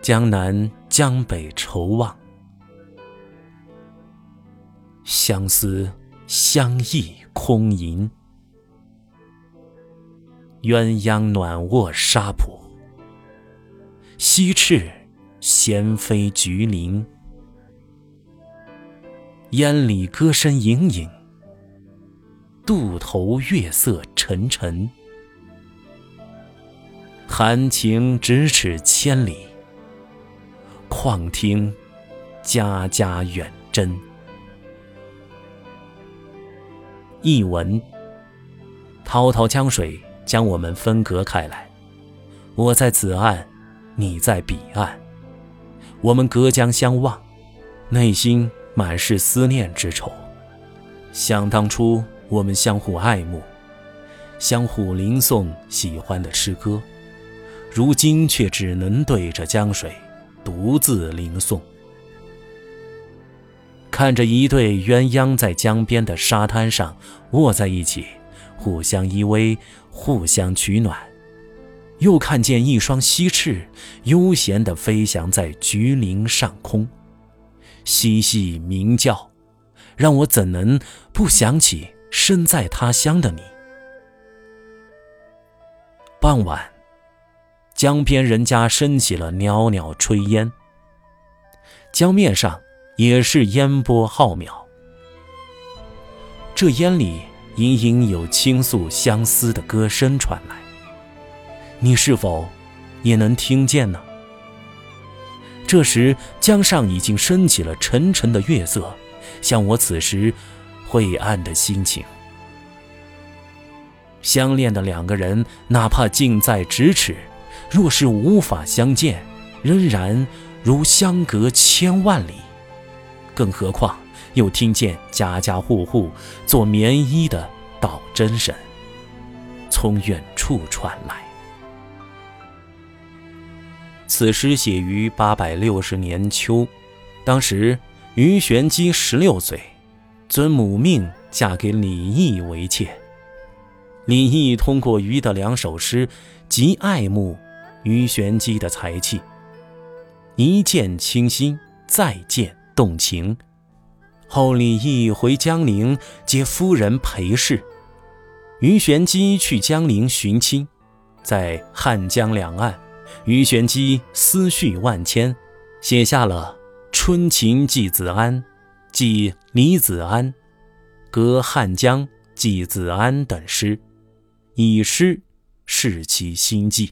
江南江北愁望，相思相忆空吟。鸳鸯暖卧沙浦，西翅闲飞菊林。烟里歌声隐隐，渡头月色沉沉。含情咫尺千里，况听家家远真。译文：滔滔江水将我们分隔开来，我在此岸，你在彼岸，我们隔江相望，内心。满是思念之愁。想当初，我们相互爱慕，相互吟诵喜欢的诗歌，如今却只能对着江水独自吟诵。看着一对鸳鸯在江边的沙滩上卧在一起，互相依偎，互相取暖；又看见一双西翅悠闲地飞翔在菊林上空。嬉戏鸣叫，让我怎能不想起身在他乡的你？傍晚，江边人家升起了袅袅炊烟，江面上也是烟波浩渺。这烟里隐隐有倾诉相思的歌声传来，你是否也能听见呢？这时，江上已经升起了沉沉的月色，像我此时晦暗的心情。相恋的两个人，哪怕近在咫尺，若是无法相见，仍然如相隔千万里。更何况又听见家家户户做棉衣的倒针声，从远处传来。此诗写于八百六十年秋，当时于玄机十六岁，遵母命嫁给李毅为妾。李毅通过于的两首诗，极爱慕于玄机的才气，一见倾心，再见动情。后李益回江陵接夫人裴氏，于玄机去江陵寻亲，在汉江两岸。于玄机思绪万千，写下了《春情寄子安》《寄李子安》《隔汉江寄子安》等诗，以诗示其心迹。